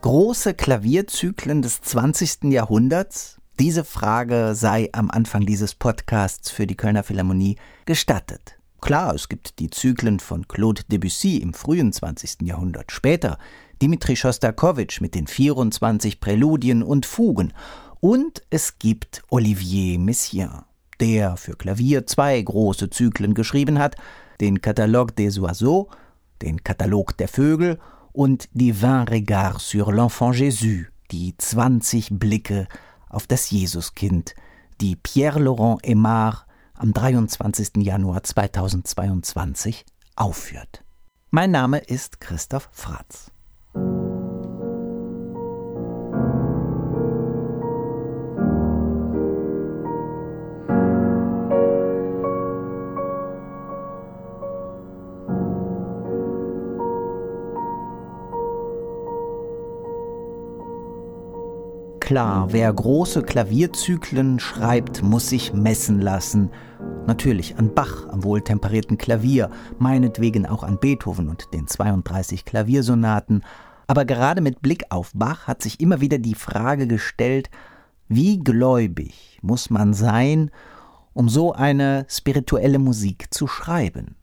Große Klavierzyklen des 20. Jahrhunderts? Diese Frage sei am Anfang dieses Podcasts für die Kölner Philharmonie gestattet. Klar, es gibt die Zyklen von Claude Debussy im frühen 20. Jahrhundert, später Dmitri Schostakowitsch mit den 24 Präludien und Fugen und es gibt Olivier Messiaen, der für Klavier zwei große Zyklen geschrieben hat, den Catalogue des Oiseaux, den Katalog der Vögel und die Vingt Regards sur l'Enfant Jésus, die 20 Blicke auf das Jesuskind, die Pierre-Laurent Aymar am 23. Januar 2022 aufführt. Mein Name ist Christoph Fratz. Klar, wer große Klavierzyklen schreibt, muss sich messen lassen. Natürlich an Bach, am wohltemperierten Klavier, meinetwegen auch an Beethoven und den 32 Klaviersonaten. Aber gerade mit Blick auf Bach hat sich immer wieder die Frage gestellt, wie gläubig muss man sein, um so eine spirituelle Musik zu schreiben?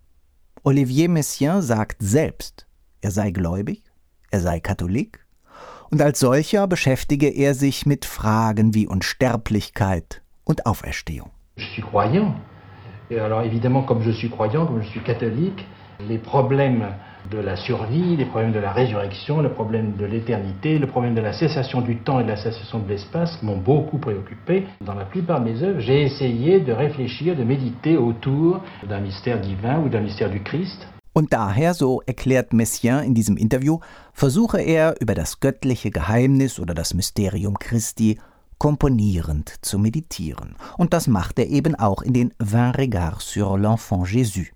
Olivier Messiaen sagt selbst, er sei gläubig, er sei Katholik, und als solcher beschäftige er sich mit Fragen wie Unsterblichkeit und Auferstehung. Je suis croyant. Et alors évidemment, comme je suis croyant, comme je suis catholique, les problèmes de la survie, les problèmes de la résurrection, le problème de l'éternité, le problème de la cessation du temps et de la cessation de l'espace m'ont beaucoup préoccupé. Dans la plupart de mes œuvres, j'ai essayé de réfléchir, de méditer autour d'un mystère divin ou d'un mystère du Christ. Und daher, so erklärt Messiaen in diesem Interview, versuche er über das göttliche Geheimnis oder das Mysterium Christi komponierend zu meditieren. Und das macht er eben auch in den Vingt Regards sur l'Enfant Jésus.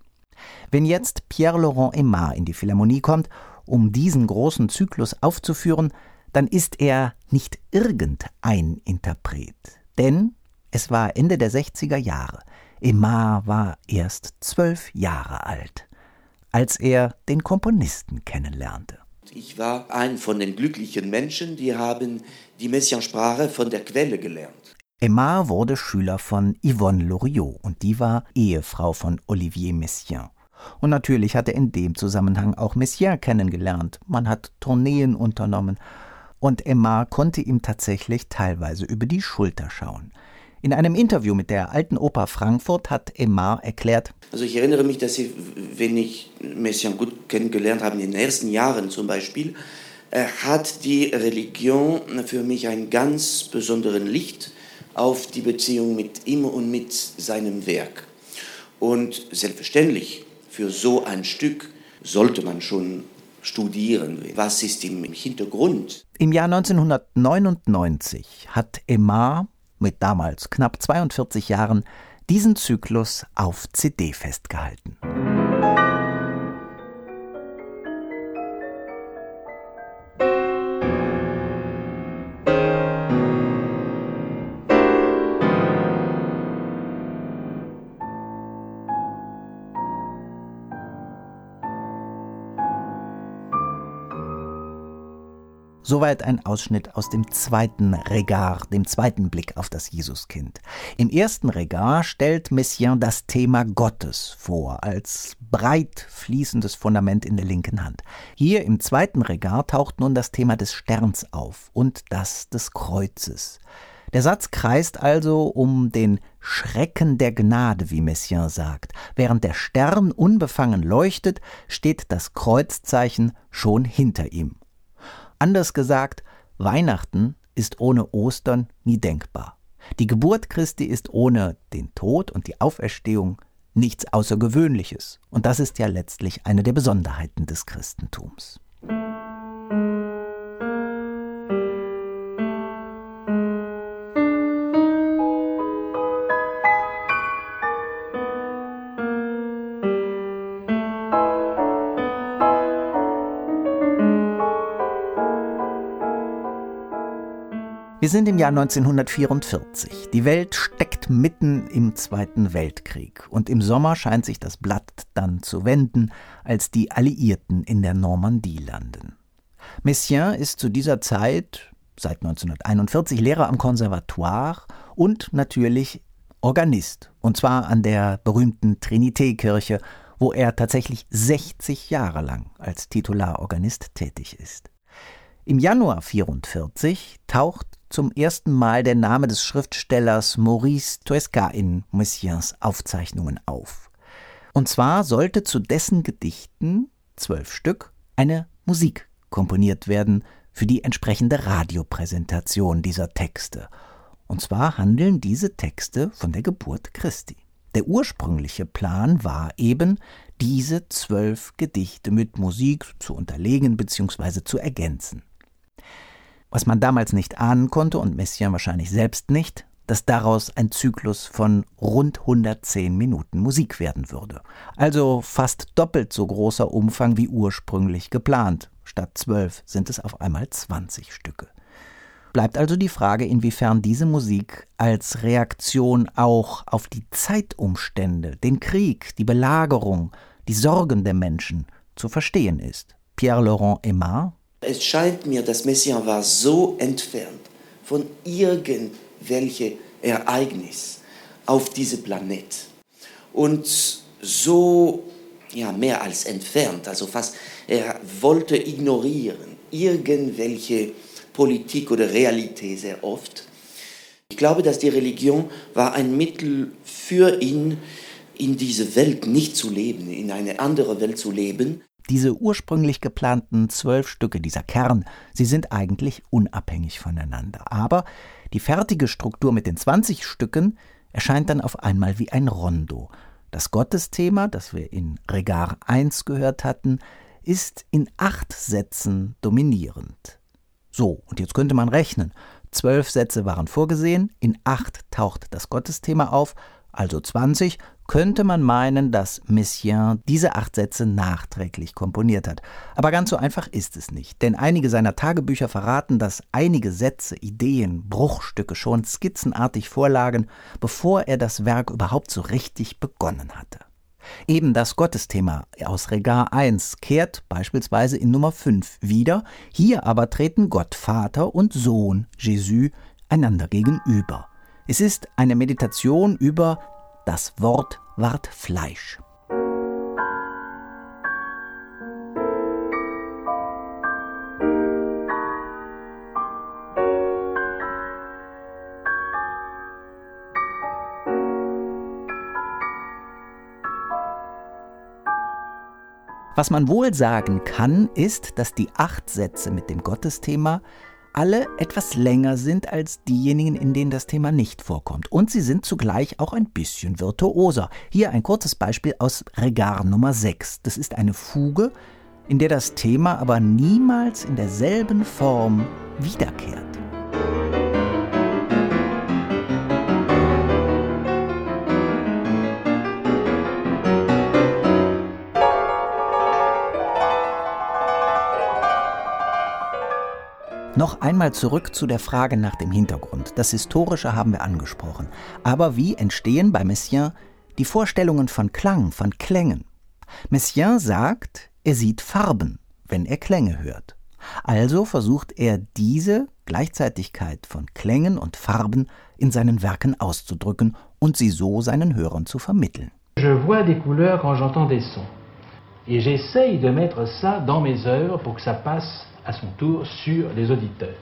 Wenn jetzt Pierre-Laurent Aymar in die Philharmonie kommt, um diesen großen Zyklus aufzuführen, dann ist er nicht irgendein Interpret. Denn es war Ende der 60er Jahre. Aymar war erst zwölf Jahre alt als er den Komponisten kennenlernte. Ich war ein von den glücklichen Menschen, die haben die Messiansprache von der Quelle gelernt. Aymar wurde Schüler von Yvonne Loriot und die war Ehefrau von Olivier Messiaen. Und natürlich hat er in dem Zusammenhang auch Messiaen kennengelernt. Man hat Tourneen unternommen und Aymar konnte ihm tatsächlich teilweise über die Schulter schauen. In einem Interview mit der Alten Oper Frankfurt hat Aymar erklärt, also ich erinnere mich, dass ich, wenn ich Messiaen gut kennengelernt habe, in den ersten Jahren zum Beispiel, hat die Religion für mich einen ganz besonderen Licht auf die Beziehung mit ihm und mit seinem Werk. Und selbstverständlich, für so ein Stück sollte man schon studieren. Was ist im Hintergrund? Im Jahr 1999 hat Aymar mit damals knapp 42 Jahren diesen Zyklus auf CD festgehalten. Soweit ein Ausschnitt aus dem zweiten Regard, dem zweiten Blick auf das Jesuskind. Im ersten Regard stellt Messiaen das Thema Gottes vor, als breit fließendes Fundament in der linken Hand. Hier im zweiten Regard taucht nun das Thema des Sterns auf und das des Kreuzes. Der Satz kreist also um den Schrecken der Gnade, wie Messiaen sagt. Während der Stern unbefangen leuchtet, steht das Kreuzzeichen schon hinter ihm. Anders gesagt, Weihnachten ist ohne Ostern nie denkbar. Die Geburt Christi ist ohne den Tod und die Auferstehung nichts Außergewöhnliches. Und das ist ja letztlich eine der Besonderheiten des Christentums. Sind im Jahr 1944. Die Welt steckt mitten im Zweiten Weltkrieg und im Sommer scheint sich das Blatt dann zu wenden, als die Alliierten in der Normandie landen. Messiaen ist zu dieser Zeit, seit 1941, Lehrer am Konservatoire und natürlich Organist, und zwar an der berühmten Trinité-Kirche, wo er tatsächlich 60 Jahre lang als Titularorganist tätig ist. Im Januar 1944 taucht zum ersten Mal der Name des Schriftstellers Maurice Toesca in Messiaens Aufzeichnungen auf. Und zwar sollte zu dessen Gedichten, zwölf Stück, eine Musik komponiert werden für die entsprechende Radiopräsentation dieser Texte. Und zwar handeln diese Texte von der Geburt Christi. Der ursprüngliche Plan war eben, diese zwölf Gedichte mit Musik zu unterlegen bzw. zu ergänzen. Was man damals nicht ahnen konnte und Messiaen wahrscheinlich selbst nicht, dass daraus ein Zyklus von rund 110 Minuten Musik werden würde. Also fast doppelt so großer Umfang wie ursprünglich geplant. Statt zwölf sind es auf einmal 20 Stücke. Bleibt also die Frage, inwiefern diese Musik als Reaktion auch auf die Zeitumstände, den Krieg, die Belagerung, die Sorgen der Menschen zu verstehen ist. Pierre-Laurent Aimard es scheint mir, dass Messiaen war so entfernt von irgendwelche Ereignis auf diesem Planet und so ja, mehr als entfernt, also fast, er wollte ignorieren irgendwelche Politik oder Realität sehr oft. Ich glaube, dass die Religion war ein Mittel für ihn, in diese Welt nicht zu leben, in eine andere Welt zu leben. Diese ursprünglich geplanten zwölf Stücke, dieser Kern, sie sind eigentlich unabhängig voneinander. Aber die fertige Struktur mit den 20 Stücken erscheint dann auf einmal wie ein Rondo. Das Gottesthema, das wir in Regar 1 gehört hatten, ist in acht Sätzen dominierend. So, und jetzt könnte man rechnen. Zwölf Sätze waren vorgesehen, in acht taucht das Gottesthema auf, also 20, könnte man meinen, dass Messiaen diese acht Sätze nachträglich komponiert hat. Aber ganz so einfach ist es nicht, denn einige seiner Tagebücher verraten, dass einige Sätze, Ideen, Bruchstücke schon skizzenartig vorlagen, bevor er das Werk überhaupt so richtig begonnen hatte. Eben das Gottesthema aus Regar 1 kehrt beispielsweise in Nummer 5 wieder, hier aber treten Gott Vater und Sohn Jésus einander gegenüber. Es ist eine Meditation über das Wort ward Fleisch. Was man wohl sagen kann, ist, dass die acht Sätze mit dem Gottesthema alle etwas länger sind als diejenigen, in denen das Thema nicht vorkommt. Und sie sind zugleich auch ein bisschen virtuoser. Hier ein kurzes Beispiel aus Regar Nummer 6. Das ist eine Fuge, in der das Thema aber niemals in derselben Form wiederkehrt. Noch einmal zurück zu der Frage nach dem Hintergrund. Das Historische haben wir angesprochen. Aber wie entstehen bei Messiaen die Vorstellungen von Klang, von Klängen? Messiaen sagt, er sieht Farben, wenn er Klänge hört. Also versucht er diese Gleichzeitigkeit von Klängen und Farben in seinen Werken auszudrücken und sie so seinen Hörern zu vermitteln. Je vois des couleurs quand j'entends des sons. Et j'essaye de mettre ça dans mes œuvres pour que ça passe à son tour sur les auditeurs.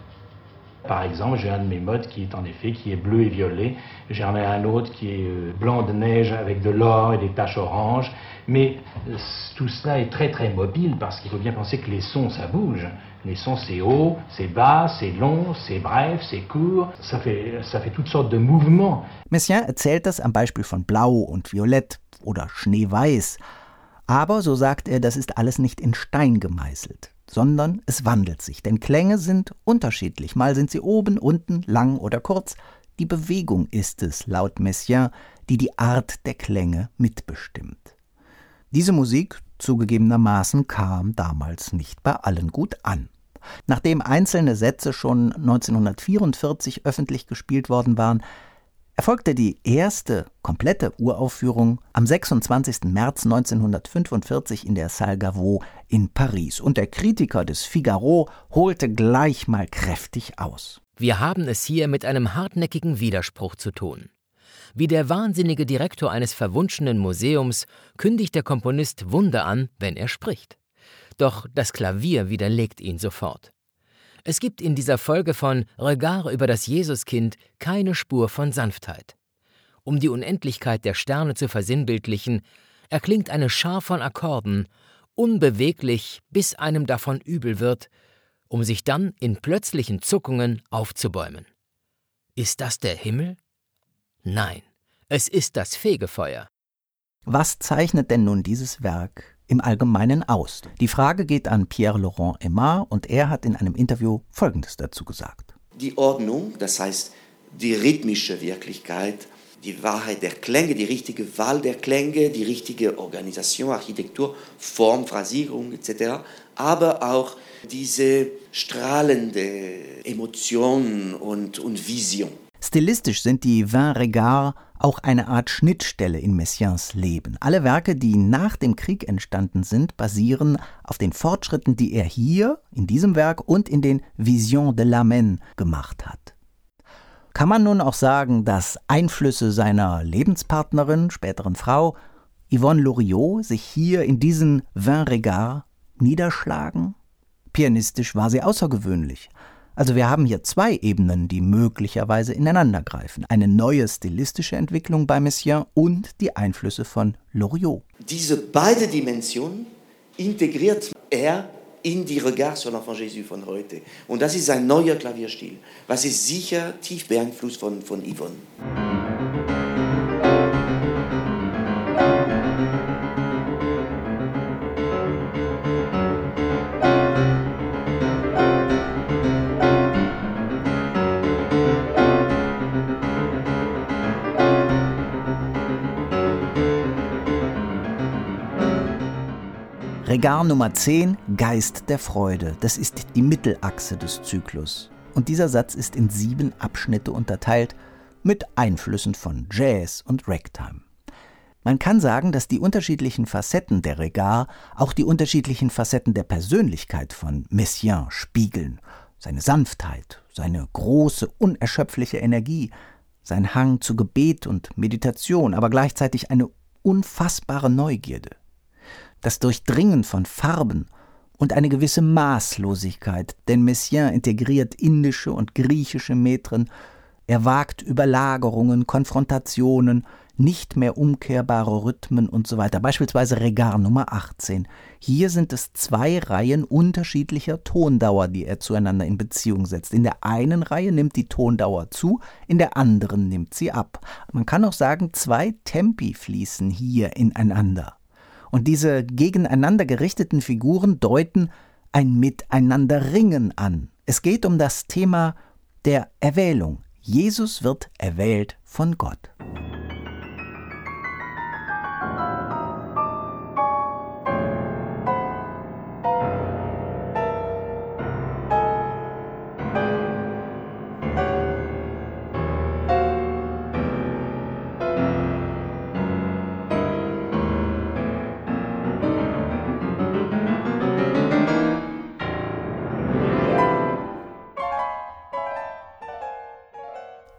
Par exemple, j'ai un de mes modes qui est en effet qui est bleu et violet. J'en ai un autre qui est euh, blanc de neige avec de l'or et des taches oranges. Mais euh, tout cela est très très mobile parce qu'il faut bien penser que les sons ça bouge. Les sons c'est haut, c'est bas, c'est long, c'est bref, c'est court. Ça fait, ça fait toutes sortes de mouvements. Messiaen erzählt das am Beispiel von Blau und Violett oder Schneeweiß? Aber, so sagt er, das ist alles nicht in Stein gemeißelt sondern es wandelt sich, denn Klänge sind unterschiedlich, mal sind sie oben, unten, lang oder kurz. Die Bewegung ist es, laut Messiaen, die die Art der Klänge mitbestimmt. Diese Musik, zugegebenermaßen, kam damals nicht bei allen gut an. Nachdem einzelne Sätze schon 1944 öffentlich gespielt worden waren, erfolgte die erste komplette Uraufführung am 26. März 1945 in der Salle Gaveau in Paris. Und der Kritiker des Figaro holte gleich mal kräftig aus. Wir haben es hier mit einem hartnäckigen Widerspruch zu tun. Wie der wahnsinnige Direktor eines verwunschenen Museums kündigt der Komponist Wunder an, wenn er spricht. Doch das Klavier widerlegt ihn sofort. Es gibt in dieser Folge von Regard über das Jesuskind keine Spur von Sanftheit. Um die Unendlichkeit der Sterne zu versinnbildlichen, erklingt eine Schar von Akkorden, unbeweglich, bis einem davon übel wird, um sich dann in plötzlichen Zuckungen aufzubäumen. Ist das der Himmel? Nein, es ist das Fegefeuer. Was zeichnet denn nun dieses Werk im Allgemeinen aus? Die Frage geht an Pierre-Laurent Aymar und er hat in einem Interview Folgendes dazu gesagt. Die Ordnung, das heißt die rhythmische Wirklichkeit, die Wahrheit der Klänge, die richtige Wahl der Klänge, die richtige Organisation, Architektur, Form, Phrasierung etc., aber auch diese strahlende Emotion und, und Vision. Stilistisch sind die Vingt Regards auch eine Art Schnittstelle in Messiaens Leben. Alle Werke, die nach dem Krieg entstanden sind, basieren auf den Fortschritten, die er hier, in diesem Werk und in den Visions de l'Amen gemacht hat. Kann man nun auch sagen, dass Einflüsse seiner Lebenspartnerin, späteren Frau, Yvonne Loriot, sich hier in diesen Vingt Regards niederschlagen? Pianistisch war sie außergewöhnlich. Also wir haben hier zwei Ebenen, die möglicherweise ineinandergreifen. Eine neue stilistische Entwicklung bei Messiaen und die Einflüsse von Loriot. Diese beiden Dimensionen integriert er in die Regard sur l'Enfant Jésus von heute. Und das ist ein neuer Klavierstil, was ist sicher tief beeinflusst von, von Yvonne. Regar Nummer 10, Geist der Freude. Das ist die Mittelachse des Zyklus. Und dieser Satz ist in sieben Abschnitte unterteilt mit Einflüssen von Jazz und Ragtime. Man kann sagen, dass die unterschiedlichen Facetten der Regar auch die unterschiedlichen Facetten der Persönlichkeit von Messiaen spiegeln. Seine Sanftheit, seine große, unerschöpfliche Energie, sein Hang zu Gebet und Meditation, aber gleichzeitig eine unfassbare Neugierde das Durchdringen von Farben und eine gewisse Maßlosigkeit, denn Messiaen integriert indische und griechische Metren, er wagt Überlagerungen, Konfrontationen, nicht mehr umkehrbare Rhythmen und so weiter. Beispielsweise Regard Nummer 18. Hier sind es zwei Reihen unterschiedlicher Tondauer, die er zueinander in Beziehung setzt. In der einen Reihe nimmt die Tondauer zu, in der anderen nimmt sie ab. Man kann auch sagen, zwei Tempi fließen hier ineinander. Und diese gegeneinander gerichteten Figuren deuten ein Miteinanderringen an. Es geht um das Thema der Erwählung. Jesus wird erwählt von Gott.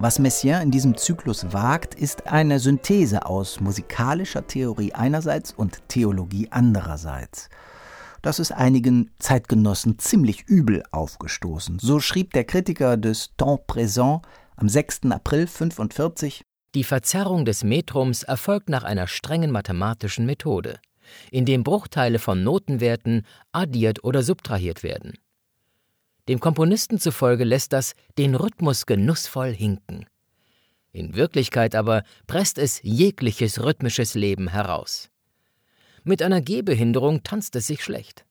Was Messiaen in diesem Zyklus wagt, ist eine Synthese aus musikalischer Theorie einerseits und Theologie andererseits. Das ist einigen Zeitgenossen ziemlich übel aufgestoßen. So schrieb der Kritiker des Temps Présent am 6. April 45 Die Verzerrung des Metrums erfolgt nach einer strengen mathematischen Methode, indem Bruchteile von Notenwerten addiert oder subtrahiert werden. Dem Komponisten zufolge lässt das den Rhythmus genussvoll hinken. In Wirklichkeit aber presst es jegliches rhythmisches Leben heraus. Mit einer Gehbehinderung tanzt es sich schlecht.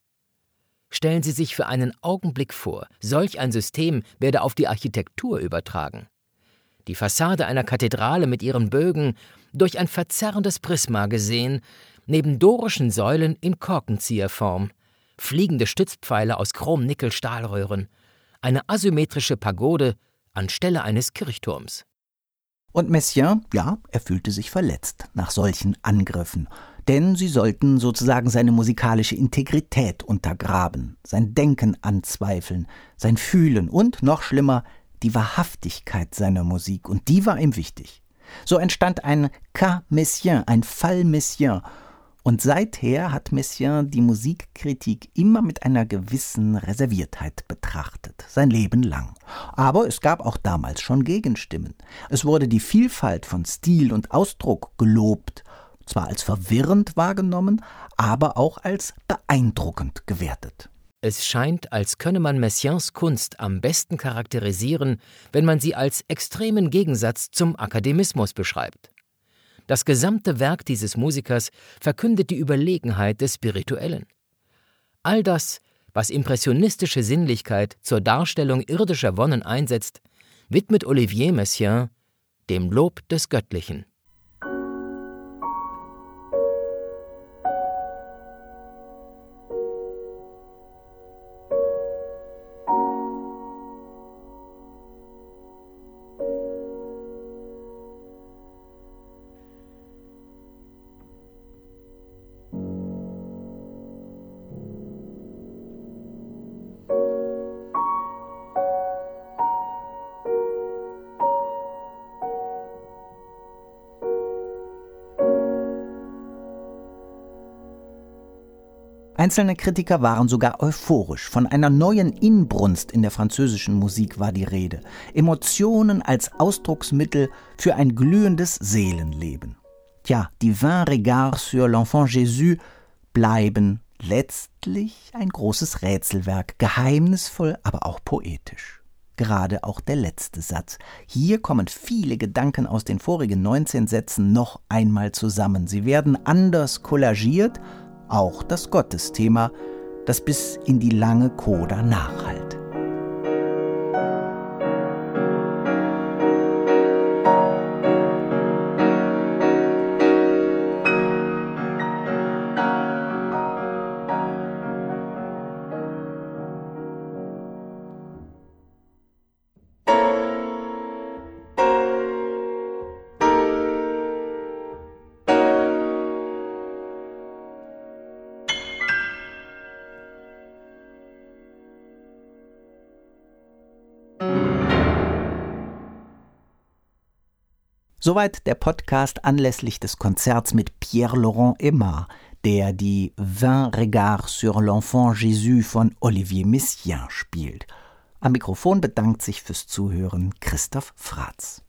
Stellen Sie sich für einen Augenblick vor, solch ein System werde auf die Architektur übertragen. Die Fassade einer Kathedrale mit ihren Bögen, durch ein verzerrendes Prisma gesehen, neben dorischen Säulen in Korkenzieherform, fliegende Stützpfeiler aus Chrom-Nickel-Stahlröhren, eine asymmetrische Pagode anstelle eines Kirchturms. Und Messiaen, ja, er fühlte sich verletzt nach solchen Angriffen, denn sie sollten sozusagen seine musikalische Integrität untergraben, sein Denken anzweifeln, sein Fühlen und, noch schlimmer, die Wahrhaftigkeit seiner Musik, und die war ihm wichtig. So entstand ein Cas Messiaen, ein Fall Messiaen, und seither hat Messiaen die Musikkritik immer mit einer gewissen Reserviertheit betrachtet, sein Leben lang. Aber es gab auch damals schon Gegenstimmen. Es wurde die Vielfalt von Stil und Ausdruck gelobt, zwar als verwirrend wahrgenommen, aber auch als beeindruckend gewertet. Es scheint, als könne man Messiaens Kunst am besten charakterisieren, wenn man sie als extremen Gegensatz zum Akademismus beschreibt. Das gesamte Werk dieses Musikers verkündet die Überlegenheit des Spirituellen. All das, was impressionistische Sinnlichkeit zur Darstellung irdischer Wonnen einsetzt, widmet Olivier Messiaen dem Lob des Göttlichen. Einzelne Kritiker waren sogar euphorisch. Von einer neuen Inbrunst in der französischen Musik war die Rede. Emotionen als Ausdrucksmittel für ein glühendes Seelenleben. Tja, die Vingt Regards sur l'Enfant Jésus bleiben letztlich ein großes Rätselwerk, geheimnisvoll, aber auch poetisch. Gerade auch der letzte Satz. Hier kommen viele Gedanken aus den vorigen 19 Sätzen noch einmal zusammen. Sie werden anders kollagiert, auch das Gottesthema, das bis in die lange Coda nachhallt. Soweit der Podcast anlässlich des Konzerts mit Pierre-Laurent Aimard, der die Vingt Regards sur l'Enfant Jésus von Olivier Messiaen spielt. Am Mikrofon bedankt sich fürs Zuhören Christoph Fratz.